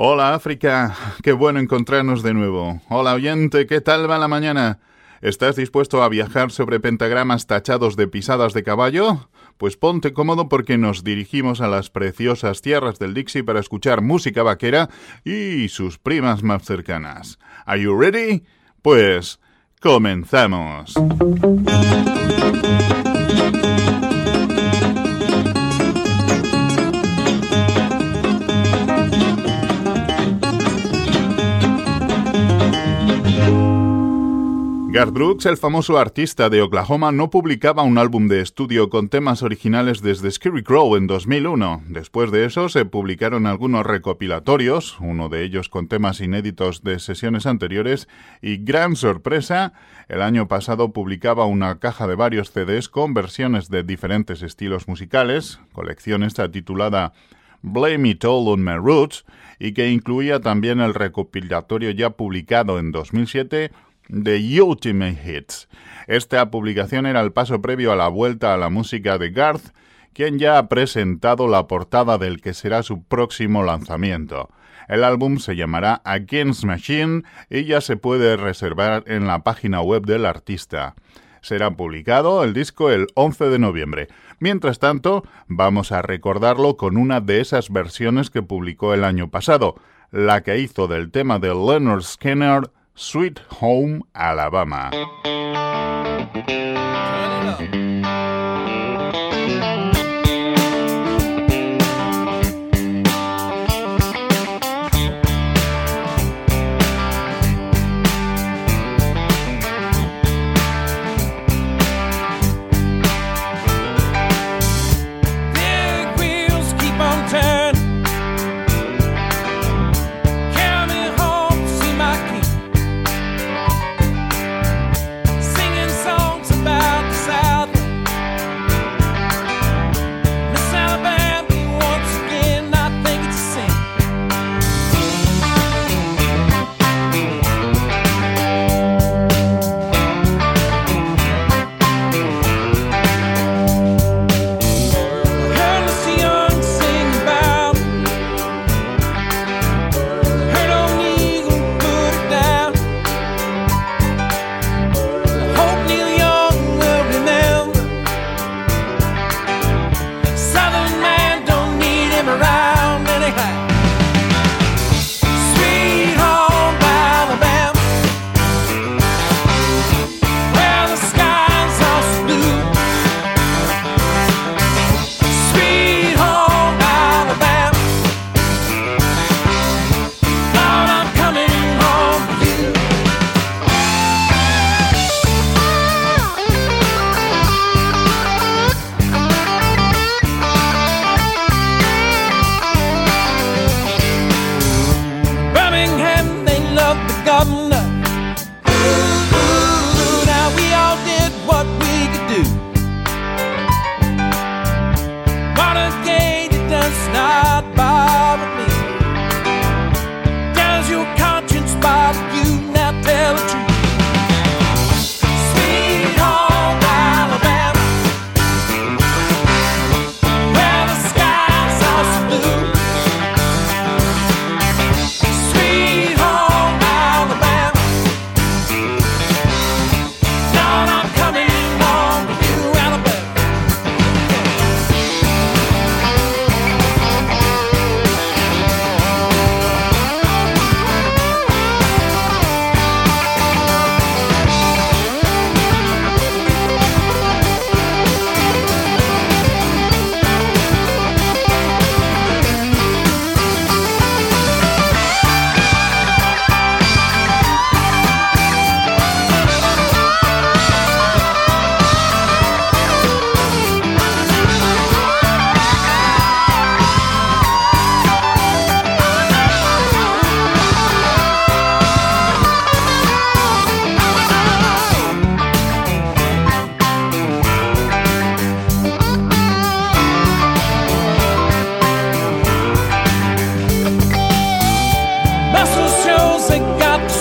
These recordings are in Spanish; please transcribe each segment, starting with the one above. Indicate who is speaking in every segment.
Speaker 1: Hola África, qué bueno encontrarnos de nuevo. Hola oyente, ¿qué tal va la mañana? ¿Estás dispuesto a viajar sobre pentagramas tachados de pisadas de caballo? Pues ponte cómodo porque nos dirigimos a las preciosas tierras del Dixie para escuchar música vaquera y sus primas más cercanas. ¿Are you ready? Pues comenzamos. Garth Brooks, el famoso artista de Oklahoma, no publicaba un álbum de estudio con temas originales desde Scary Crow en 2001. Después de eso se publicaron algunos recopilatorios, uno de ellos con temas inéditos de sesiones anteriores, y gran sorpresa, el año pasado publicaba una caja de varios CDs con versiones de diferentes estilos musicales, colección esta titulada Blame It All on My Roots, y que incluía también el recopilatorio ya publicado en 2007 The Ultimate Hits. Esta publicación era el paso previo a la vuelta a la música de Garth, quien ya ha presentado la portada del que será su próximo lanzamiento. El álbum se llamará Against Machine y ya se puede reservar en la página web del artista. Será publicado el disco el 11 de noviembre. Mientras tanto, vamos a recordarlo con una de esas versiones que publicó el año pasado, la que hizo del tema de Leonard Skinner Sweet Home Alabama.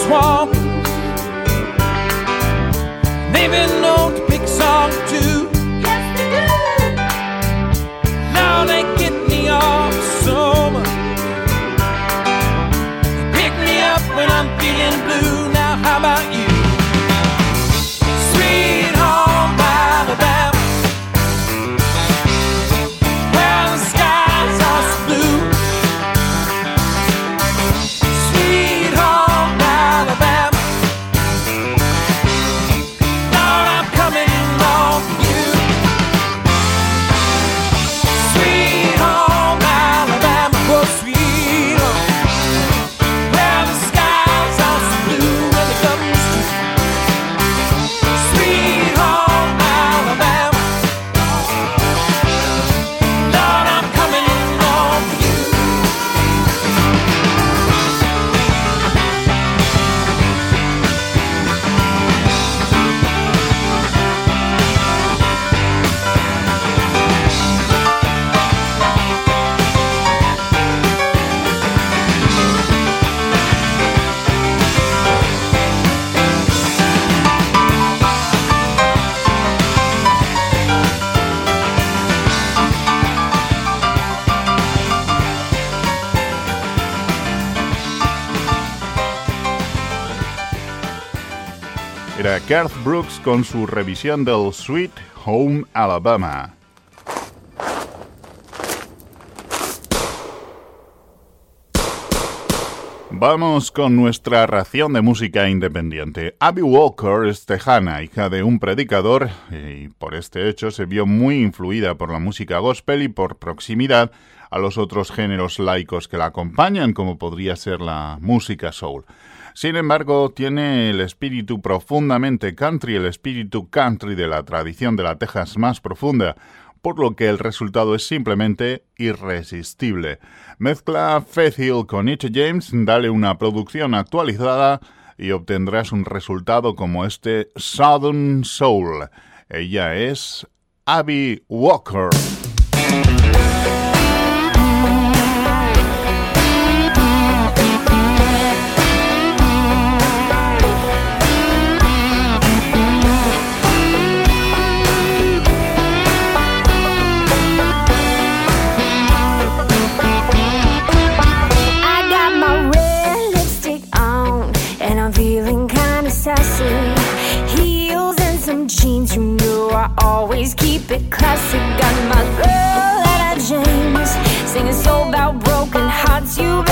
Speaker 2: crosswalk. They've known to pick song too. Yes, they do. Now they get me off so much. Pick me up when I'm feeling blue. Now how about you?
Speaker 1: Era Garth Brooks con su revisión del Sweet Home Alabama. Vamos con nuestra ración de música independiente. Abby Walker es tejana, hija de un predicador, y por este hecho se vio muy influida por la música gospel y por proximidad a los otros géneros laicos que la acompañan, como podría ser la música soul. Sin embargo, tiene el espíritu profundamente country, el espíritu country de la tradición de la Texas más profunda, por lo que el resultado es simplemente irresistible. Mezcla Faith Hill con It James, dale una producción actualizada y obtendrás un resultado como este Southern Soul. Ella es Abby Walker.
Speaker 3: Always keep it classic. Got my girl at James, singing so about broken hearts. You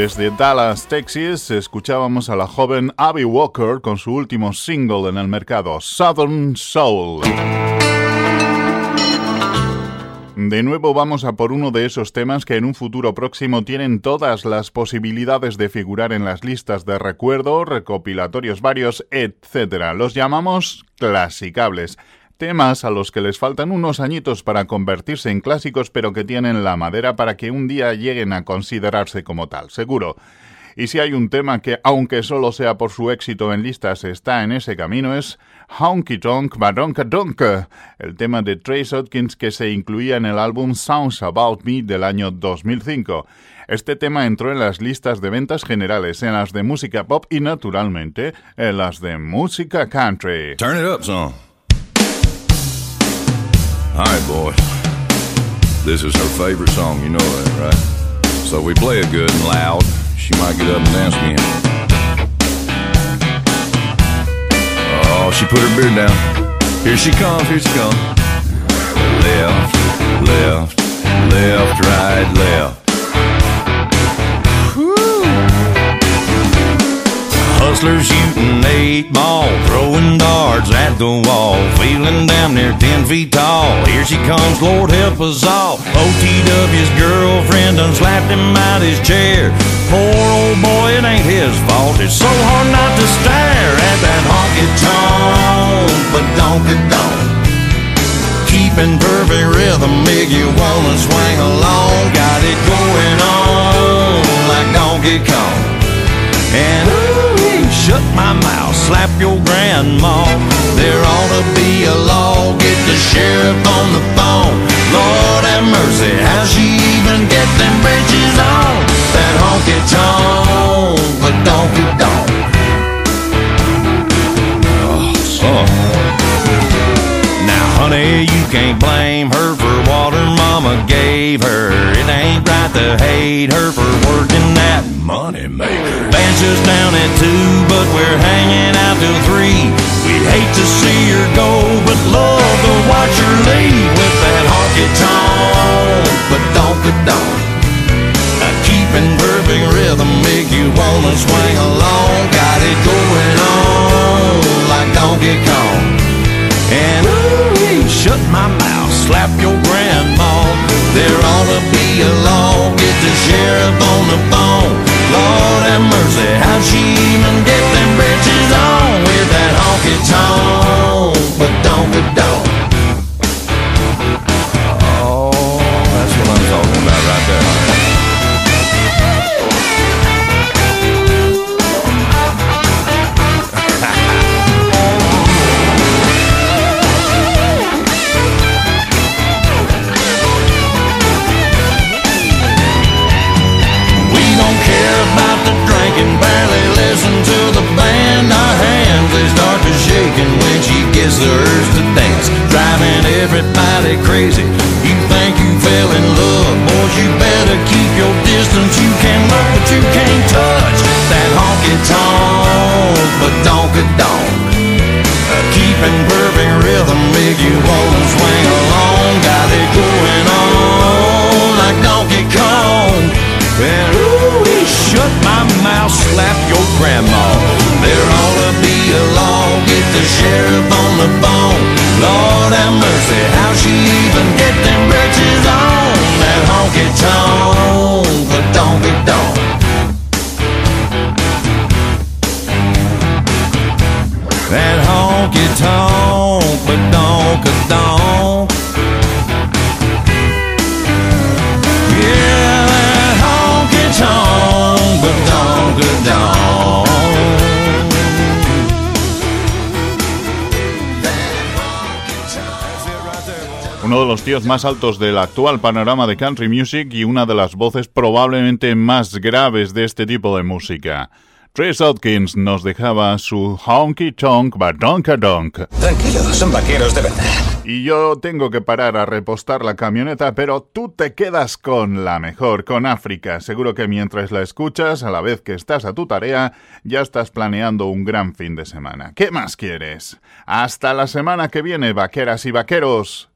Speaker 1: Desde Dallas, Texas, escuchábamos a la joven Abby Walker con su último single en el mercado, Southern Soul. De nuevo vamos a por uno de esos temas que en un futuro próximo tienen todas las posibilidades de figurar en las listas de recuerdo, recopilatorios varios, etc. Los llamamos clasicables temas a los que les faltan unos añitos para convertirse en clásicos, pero que tienen la madera para que un día lleguen a considerarse como tal, seguro. Y si hay un tema que, aunque solo sea por su éxito en listas, está en ese camino, es Honky Tonk Badonka Donka, el tema de Trace Hopkins que se incluía en el álbum Sounds About Me del año 2005. Este tema entró en las listas de ventas generales, en las de música pop y, naturalmente, en las de música country.
Speaker 4: Turn it up, son. All right, boys. This is her favorite song, you know that, right? So we play it good and loud, she might get up and dance again. Oh, she put her beard down. Here she comes, here she comes. Left, left, left, right, left. Hustlers shooting eight ball, throwing darts at the wall, feeling damn near ten feet tall. Here she comes, Lord help us all. OTW's girlfriend done slapped him out his chair. Poor old boy, it ain't his fault. It's so hard not to stare at that honky tonk, but don't get don't. Keeping perfect rhythm make you wanna swing along. Got it going on like Donkey Kong. And shut my mouth, slap your grandma. There ought to be a law, get the sheriff on the phone. Lord have mercy, how she even get them bridges on? That honky tonk, but donkey donk. Oh, son. You can't blame her for what her mama gave her. It ain't right to hate her for working that money maker. Just down at two, but we're hanging out till three. We'd hate to see her go, but love to watch her leave with that honky tonk, but donkey don't. keeping perfect rhythm make you wanna swing along. Got it going on like Donkey Kong. Slap your grandma. There ought to be a law, get the sheriff on the phone. Lord have mercy, how'd she even get them britches on with that honky tonk,
Speaker 1: Uno de los tíos más altos del actual panorama de country music y una de las voces probablemente más graves de este tipo de música. Trace Atkins nos dejaba su honky tonk badonka donk.
Speaker 5: Tranquilos, son vaqueros de verdad.
Speaker 1: Y yo tengo que parar a repostar la camioneta, pero tú te quedas con la mejor, con África. Seguro que mientras la escuchas, a la vez que estás a tu tarea, ya estás planeando un gran fin de semana. ¿Qué más quieres? Hasta la semana que viene, vaqueras y vaqueros.